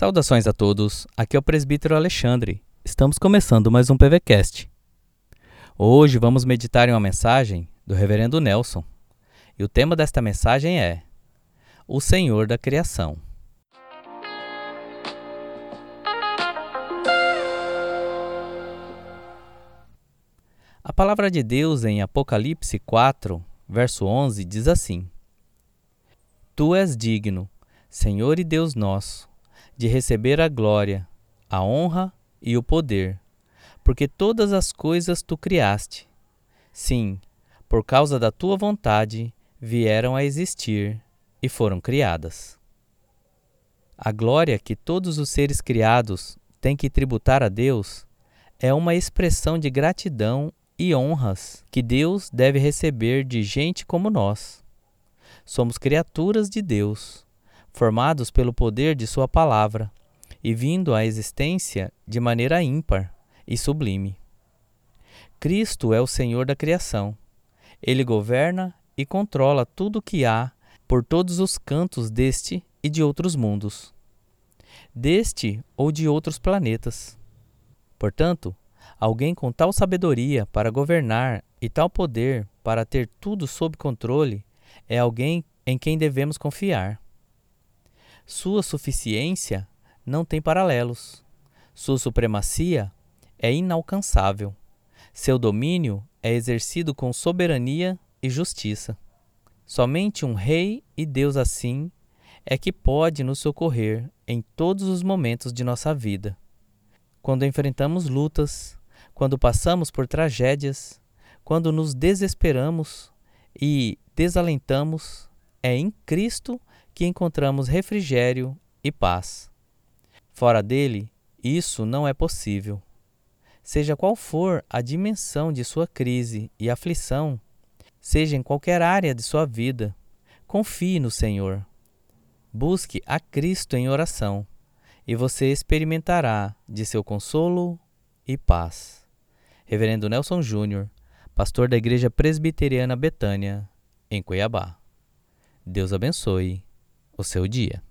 Saudações a todos, aqui é o presbítero Alexandre. Estamos começando mais um PVCast. Hoje vamos meditar em uma mensagem do reverendo Nelson. E o tema desta mensagem é O Senhor da Criação. A palavra de Deus em Apocalipse 4, verso 11 diz assim: Tu és digno, Senhor e Deus nosso, de receber a glória, a honra e o poder, porque todas as coisas tu criaste. Sim, por causa da tua vontade vieram a existir e foram criadas. A glória que todos os seres criados têm que tributar a Deus é uma expressão de gratidão e honras que Deus deve receber de gente como nós. Somos criaturas de Deus formados pelo poder de Sua palavra e vindo à existência de maneira ímpar e sublime. Cristo é o Senhor da criação. Ele governa e controla tudo o que há por todos os cantos deste e de outros mundos, deste ou de outros planetas. Portanto, alguém com tal sabedoria para governar e tal poder para ter tudo sob controle é alguém em quem devemos confiar. Sua suficiência não tem paralelos. Sua supremacia é inalcançável. Seu domínio é exercido com soberania e justiça. Somente um rei e Deus assim é que pode nos socorrer em todos os momentos de nossa vida. Quando enfrentamos lutas, quando passamos por tragédias, quando nos desesperamos e desalentamos, é em Cristo que encontramos refrigério e paz. Fora dele, isso não é possível. Seja qual for a dimensão de sua crise e aflição, seja em qualquer área de sua vida, confie no Senhor. Busque a Cristo em oração e você experimentará de seu consolo e paz. Reverendo Nelson Júnior, pastor da Igreja Presbiteriana Betânia, em Cuiabá. Deus abençoe o seu dia.